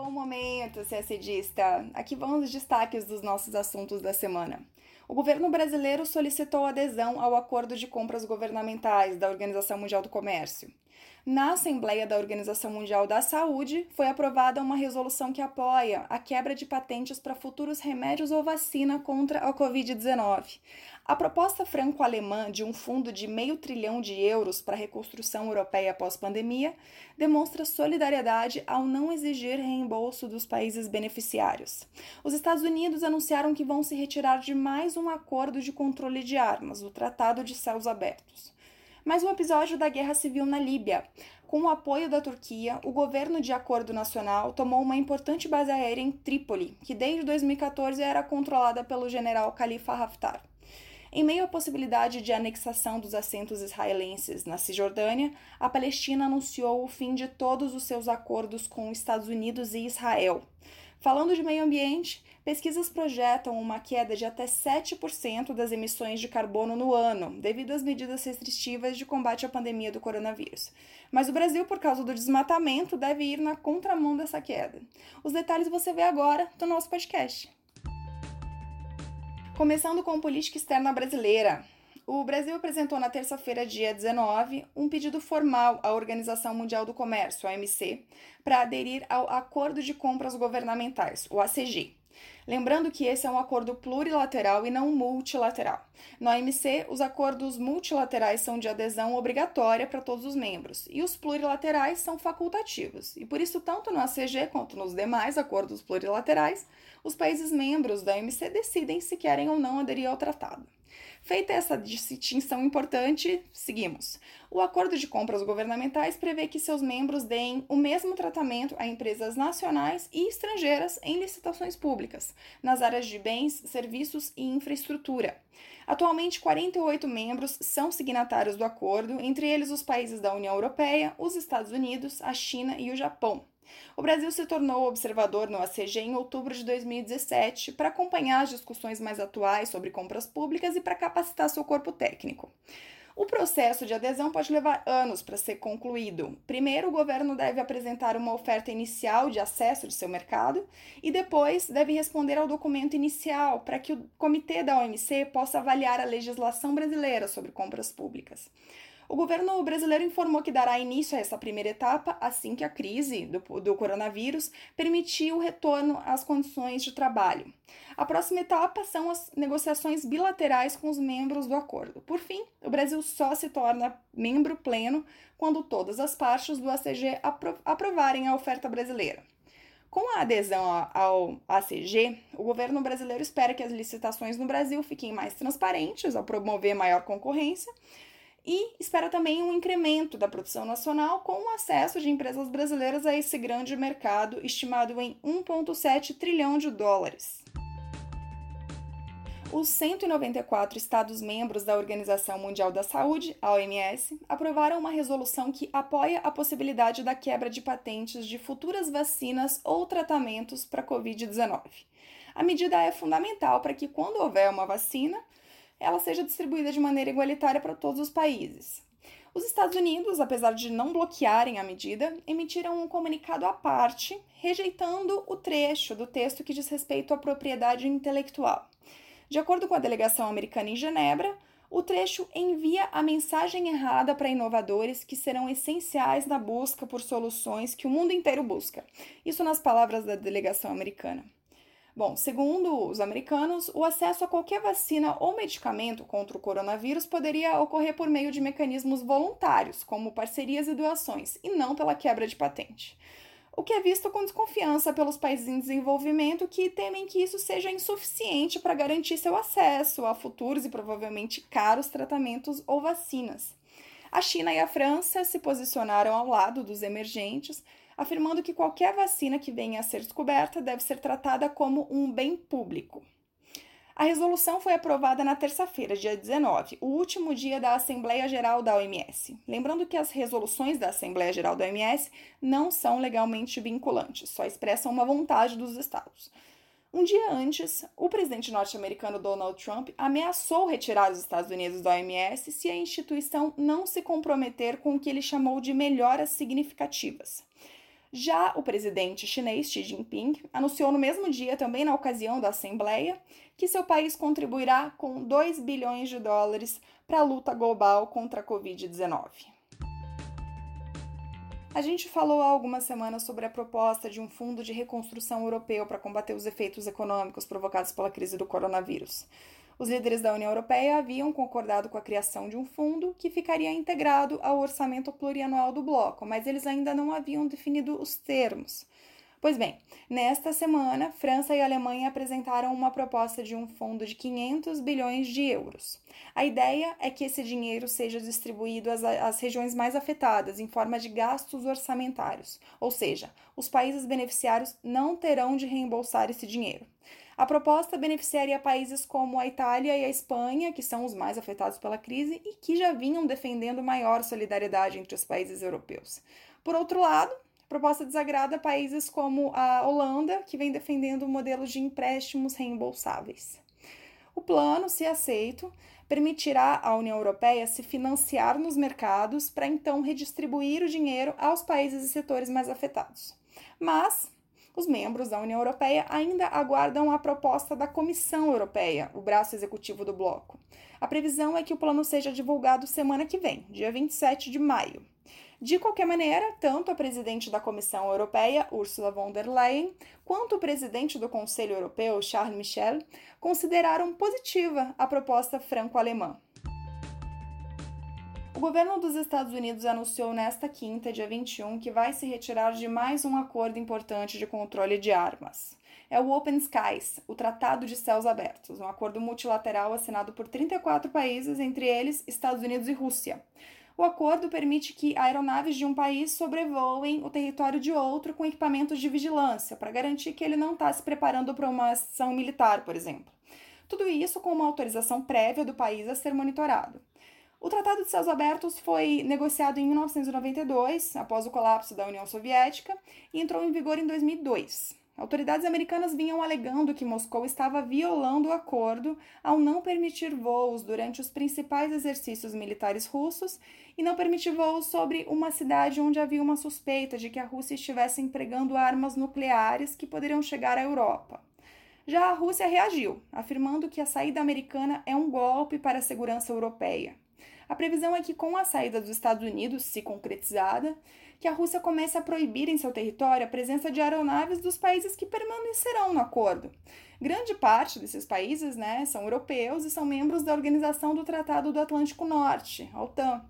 Bom momento, CSDista! Aqui vão os destaques dos nossos assuntos da semana. O governo brasileiro solicitou adesão ao acordo de compras governamentais da Organização Mundial do Comércio. Na Assembleia da Organização Mundial da Saúde, foi aprovada uma resolução que apoia a quebra de patentes para futuros remédios ou vacina contra a Covid-19. A proposta franco-alemã de um fundo de meio trilhão de euros para a reconstrução europeia pós-pandemia demonstra solidariedade ao não exigir reembolso dos países beneficiários. Os Estados Unidos anunciaram que vão se retirar de mais um acordo de controle de armas, o Tratado de Céus Abertos mais um episódio da guerra civil na Líbia. Com o apoio da Turquia, o governo de acordo nacional tomou uma importante base aérea em Trípoli, que desde 2014 era controlada pelo general Khalifa Haftar. Em meio à possibilidade de anexação dos assentos israelenses na Cisjordânia, a Palestina anunciou o fim de todos os seus acordos com os Estados Unidos e Israel. Falando de meio ambiente, pesquisas projetam uma queda de até 7% das emissões de carbono no ano, devido às medidas restritivas de combate à pandemia do coronavírus. Mas o Brasil, por causa do desmatamento, deve ir na contramão dessa queda. Os detalhes você vê agora no nosso podcast. Começando com política externa brasileira. O Brasil apresentou na terça-feira, dia 19, um pedido formal à Organização Mundial do Comércio, OMC, para aderir ao Acordo de Compras Governamentais, o ACG. Lembrando que esse é um acordo plurilateral e não multilateral. Na OMC, os acordos multilaterais são de adesão obrigatória para todos os membros e os plurilaterais são facultativos. E por isso, tanto no ACG quanto nos demais acordos plurilaterais, os países membros da OMC decidem se querem ou não aderir ao tratado. Feita essa distinção importante, seguimos. O acordo de compras governamentais prevê que seus membros deem o mesmo tratamento a empresas nacionais e estrangeiras em licitações públicas, nas áreas de bens, serviços e infraestrutura. Atualmente, 48 membros são signatários do acordo, entre eles os países da União Europeia, os Estados Unidos, a China e o Japão. O Brasil se tornou observador no ACG em outubro de 2017 para acompanhar as discussões mais atuais sobre compras públicas e para capacitar seu corpo técnico. O processo de adesão pode levar anos para ser concluído. Primeiro, o governo deve apresentar uma oferta inicial de acesso de seu mercado e depois deve responder ao documento inicial para que o comitê da OMC possa avaliar a legislação brasileira sobre compras públicas. O governo brasileiro informou que dará início a essa primeira etapa assim que a crise do, do coronavírus permitir o retorno às condições de trabalho. A próxima etapa são as negociações bilaterais com os membros do acordo. Por fim, o Brasil só se torna membro pleno quando todas as partes do ACG apro aprovarem a oferta brasileira. Com a adesão ao ACG, o governo brasileiro espera que as licitações no Brasil fiquem mais transparentes ao promover maior concorrência e espera também um incremento da produção nacional com o acesso de empresas brasileiras a esse grande mercado, estimado em 1,7 trilhão de dólares. Os 194 Estados-membros da Organização Mundial da Saúde, a OMS, aprovaram uma resolução que apoia a possibilidade da quebra de patentes de futuras vacinas ou tratamentos para a Covid-19. A medida é fundamental para que, quando houver uma vacina, ela seja distribuída de maneira igualitária para todos os países. Os Estados Unidos, apesar de não bloquearem a medida, emitiram um comunicado à parte, rejeitando o trecho do texto que diz respeito à propriedade intelectual. De acordo com a delegação americana em Genebra, o trecho envia a mensagem errada para inovadores que serão essenciais na busca por soluções que o mundo inteiro busca. Isso nas palavras da delegação americana. Bom, segundo os americanos, o acesso a qualquer vacina ou medicamento contra o coronavírus poderia ocorrer por meio de mecanismos voluntários, como parcerias e doações, e não pela quebra de patente. O que é visto com desconfiança pelos países em desenvolvimento que temem que isso seja insuficiente para garantir seu acesso a futuros e provavelmente caros tratamentos ou vacinas. A China e a França se posicionaram ao lado dos emergentes, afirmando que qualquer vacina que venha a ser descoberta deve ser tratada como um bem público. A resolução foi aprovada na terça-feira, dia 19, o último dia da Assembleia Geral da OMS. Lembrando que as resoluções da Assembleia Geral da OMS não são legalmente vinculantes, só expressam uma vontade dos estados. Um dia antes, o presidente norte-americano Donald Trump ameaçou retirar os Estados Unidos da OMS se a instituição não se comprometer com o que ele chamou de melhoras significativas. Já o presidente chinês Xi Jinping anunciou no mesmo dia, também na ocasião da Assembleia, que seu país contribuirá com 2 bilhões de dólares para a luta global contra a Covid-19. A gente falou há algumas semanas sobre a proposta de um fundo de reconstrução europeu para combater os efeitos econômicos provocados pela crise do coronavírus. Os líderes da União Europeia haviam concordado com a criação de um fundo que ficaria integrado ao orçamento plurianual do bloco, mas eles ainda não haviam definido os termos. Pois bem, nesta semana, França e Alemanha apresentaram uma proposta de um fundo de 500 bilhões de euros. A ideia é que esse dinheiro seja distribuído às, às regiões mais afetadas em forma de gastos orçamentários, ou seja, os países beneficiários não terão de reembolsar esse dinheiro. A proposta beneficiaria países como a Itália e a Espanha, que são os mais afetados pela crise e que já vinham defendendo maior solidariedade entre os países europeus. Por outro lado, proposta desagrada países como a Holanda, que vem defendendo modelos de empréstimos reembolsáveis. O plano, se aceito, permitirá à União Europeia se financiar nos mercados para então redistribuir o dinheiro aos países e setores mais afetados. Mas os membros da União Europeia ainda aguardam a proposta da Comissão Europeia, o braço executivo do bloco. A previsão é que o plano seja divulgado semana que vem, dia 27 de maio. De qualquer maneira, tanto a presidente da Comissão Europeia, Ursula von der Leyen, quanto o presidente do Conselho Europeu, Charles Michel, consideraram positiva a proposta franco-alemã. O governo dos Estados Unidos anunciou nesta quinta, dia 21, que vai se retirar de mais um acordo importante de controle de armas. É o Open Skies, o Tratado de Céus Abertos, um acordo multilateral assinado por 34 países, entre eles Estados Unidos e Rússia. O acordo permite que aeronaves de um país sobrevoem o território de outro com equipamentos de vigilância, para garantir que ele não está se preparando para uma ação militar, por exemplo. Tudo isso com uma autorização prévia do país a ser monitorado. O Tratado de Céus Abertos foi negociado em 1992, após o colapso da União Soviética, e entrou em vigor em 2002. Autoridades americanas vinham alegando que Moscou estava violando o acordo ao não permitir voos durante os principais exercícios militares russos e não permitir voos sobre uma cidade onde havia uma suspeita de que a Rússia estivesse empregando armas nucleares que poderiam chegar à Europa. Já a Rússia reagiu, afirmando que a saída americana é um golpe para a segurança europeia. A previsão é que, com a saída dos Estados Unidos, se concretizada, que a Rússia comece a proibir em seu território a presença de aeronaves dos países que permanecerão no acordo. Grande parte desses países né, são europeus e são membros da Organização do Tratado do Atlântico Norte, a OTAN,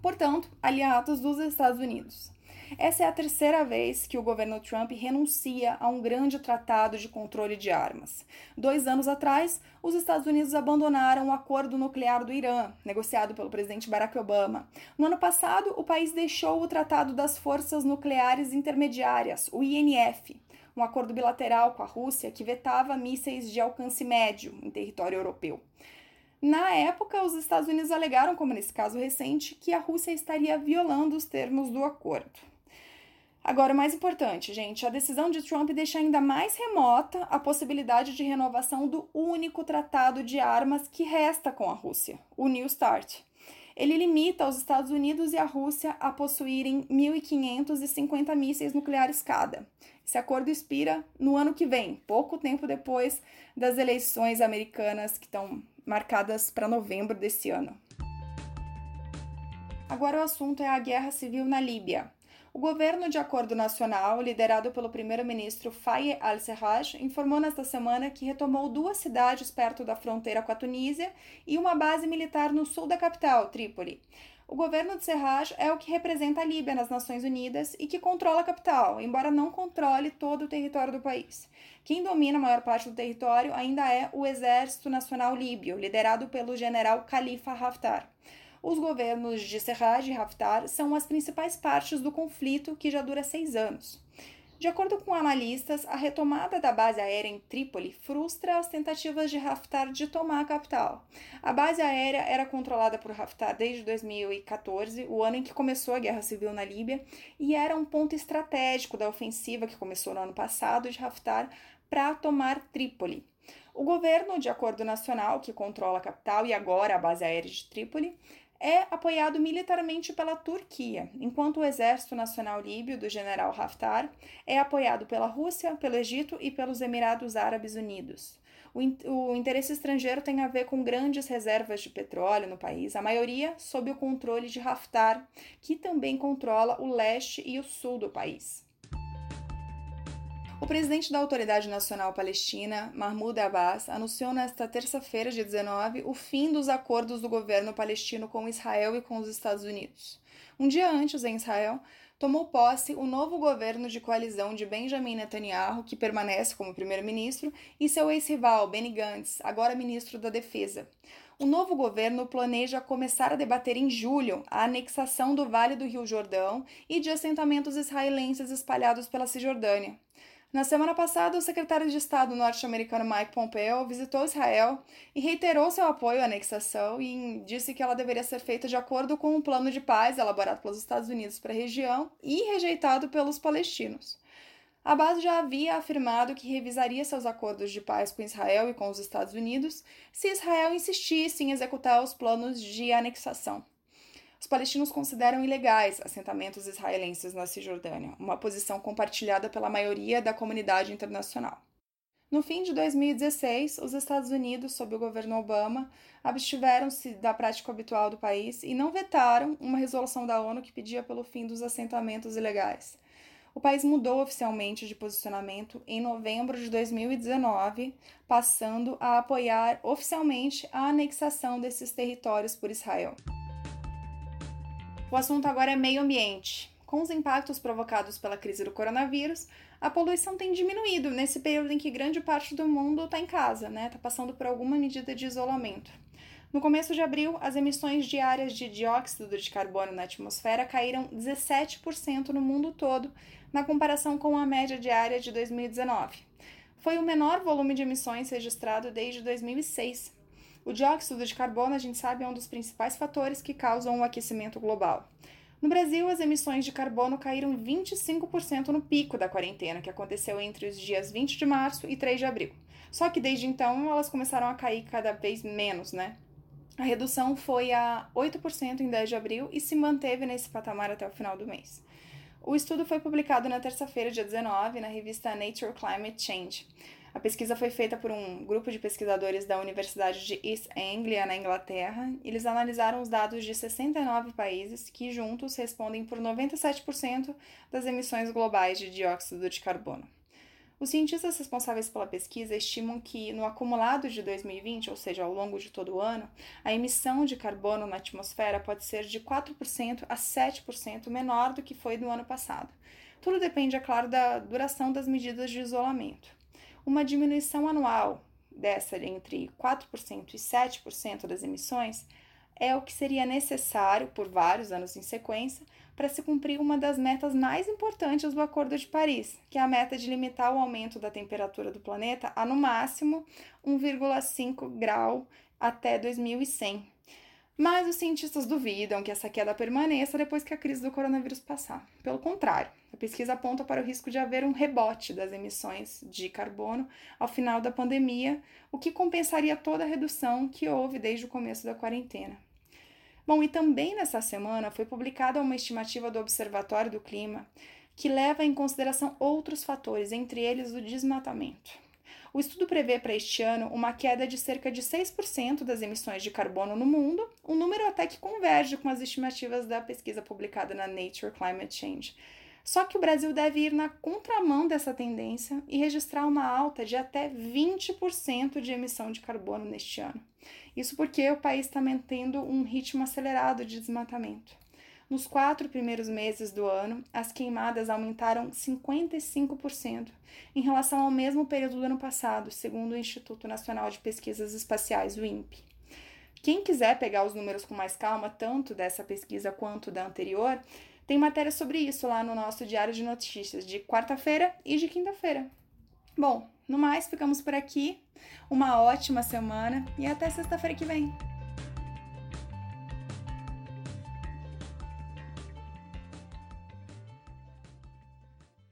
portanto, aliados dos Estados Unidos. Essa é a terceira vez que o governo Trump renuncia a um grande tratado de controle de armas. Dois anos atrás, os Estados Unidos abandonaram o acordo nuclear do Irã, negociado pelo presidente Barack Obama. No ano passado, o país deixou o Tratado das Forças Nucleares Intermediárias, o INF, um acordo bilateral com a Rússia que vetava mísseis de alcance médio em território europeu. Na época, os Estados Unidos alegaram, como nesse caso recente, que a Rússia estaria violando os termos do acordo. Agora, o mais importante, gente, a decisão de Trump deixa ainda mais remota a possibilidade de renovação do único tratado de armas que resta com a Rússia, o New START. Ele limita os Estados Unidos e a Rússia a possuírem 1.550 mísseis nucleares cada. Esse acordo expira no ano que vem, pouco tempo depois das eleições americanas que estão marcadas para novembro desse ano. Agora o assunto é a guerra civil na Líbia. O governo de acordo nacional, liderado pelo primeiro-ministro Faye al-Serraj, informou nesta semana que retomou duas cidades perto da fronteira com a Tunísia e uma base militar no sul da capital, Trípoli. O governo de Serraj é o que representa a Líbia nas Nações Unidas e que controla a capital, embora não controle todo o território do país. Quem domina a maior parte do território ainda é o Exército Nacional Líbio, liderado pelo general Khalifa Haftar. Os governos de Serraj e Haftar são as principais partes do conflito, que já dura seis anos. De acordo com analistas, a retomada da base aérea em Trípoli frustra as tentativas de Haftar de tomar a capital. A base aérea era controlada por Haftar desde 2014, o ano em que começou a guerra civil na Líbia, e era um ponto estratégico da ofensiva que começou no ano passado de Haftar para tomar Trípoli. O governo de acordo nacional, que controla a capital e agora a base aérea de Trípoli, é apoiado militarmente pela Turquia, enquanto o Exército Nacional Líbio do general Haftar é apoiado pela Rússia, pelo Egito e pelos Emirados Árabes Unidos. O, interesse estrangeiro tem a ver com grandes reservas de petróleo no país, a maioria sob o controle de Haftar, que também controla o leste e o sul do país. O presidente da Autoridade Nacional Palestina, Mahmoud Abbas, anunciou nesta terça-feira, dia 19, o fim dos acordos do governo palestino com Israel e com os Estados Unidos. Um dia antes, em Israel, tomou posse o novo governo de coalizão de Benjamin Netanyahu, que permanece como primeiro-ministro, e seu ex-rival, Benny Gantz, agora ministro da Defesa. O novo governo planeja começar a debater em julho a anexação do Vale do Rio Jordão e de assentamentos israelenses espalhados pela Cisjordânia. Na semana passada, o secretário de Estado norte-americano Mike Pompeo visitou Israel e reiterou seu apoio à anexação e disse que ela deveria ser feita de acordo com um plano de paz elaborado pelos Estados Unidos para a região e rejeitado pelos palestinos. Abbas já havia afirmado que revisaria seus acordos de paz com Israel e com os Estados Unidos se Israel insistisse em executar os planos de anexação. Os palestinos consideram ilegais assentamentos israelenses na Cisjordânia, uma posição compartilhada pela maioria da comunidade internacional. No fim de 2016, os Estados Unidos, sob o governo Obama, abstiveram-se da prática habitual do país e não vetaram uma resolução da ONU que pedia pelo fim dos assentamentos ilegais. O país mudou oficialmente de posicionamento em novembro de 2019, passando a apoiar oficialmente a anexação desses territórios por Israel. O assunto agora é meio ambiente. Com os impactos provocados pela crise do coronavírus, a poluição tem diminuído nesse período em que grande parte do mundo está em casa, né? Está passando por alguma medida de isolamento. No começo de abril, as emissões diárias de dióxido de carbono na atmosfera caíram 17% no mundo todo, na comparação com a média diária de 2019. Foi o menor volume de emissões registrado desde 2006. O dióxido de carbono, a gente sabe, é um dos principais fatores que causam o aquecimento global. No Brasil, as emissões de carbono caíram 25% no pico da quarentena, que aconteceu entre os dias 20 de março e 3 de abril. Só que desde então elas começaram a cair cada vez menos, né? A redução foi a 8% em 10 de abril e se manteve nesse patamar até o final do mês. O estudo foi publicado na terça-feira, dia 19, na revista Nature Climate Change. A pesquisa foi feita por um grupo de pesquisadores da Universidade de East Anglia, na Inglaterra. Eles analisaram os dados de 69 países, que juntos respondem por 97% das emissões globais de dióxido de carbono. Os cientistas responsáveis pela pesquisa estimam que, no acumulado de 2020, ou seja, ao longo de todo o ano, a emissão de carbono na atmosfera pode ser de 4% a 7% menor do que foi no ano passado. Tudo depende, é claro, da duração das medidas de isolamento uma diminuição anual dessa entre 4% e 7% das emissões é o que seria necessário por vários anos em sequência para se cumprir uma das metas mais importantes do Acordo de Paris, que é a meta de limitar o aumento da temperatura do planeta a no máximo 1,5 grau até 2100. Mas os cientistas duvidam que essa queda permaneça depois que a crise do coronavírus passar. Pelo contrário, a pesquisa aponta para o risco de haver um rebote das emissões de carbono ao final da pandemia, o que compensaria toda a redução que houve desde o começo da quarentena. Bom, e também nessa semana foi publicada uma estimativa do Observatório do Clima que leva em consideração outros fatores, entre eles o desmatamento. O estudo prevê para este ano uma queda de cerca de 6% das emissões de carbono no mundo, um número até que converge com as estimativas da pesquisa publicada na Nature Climate Change. Só que o Brasil deve ir na contramão dessa tendência e registrar uma alta de até 20% de emissão de carbono neste ano. Isso porque o país está mantendo um ritmo acelerado de desmatamento. Nos quatro primeiros meses do ano, as queimadas aumentaram 55% em relação ao mesmo período do ano passado, segundo o Instituto Nacional de Pesquisas Espaciais, o INPE. Quem quiser pegar os números com mais calma, tanto dessa pesquisa quanto da anterior, tem matéria sobre isso lá no nosso Diário de Notícias de quarta-feira e de quinta-feira. Bom, no mais, ficamos por aqui. Uma ótima semana e até sexta-feira que vem.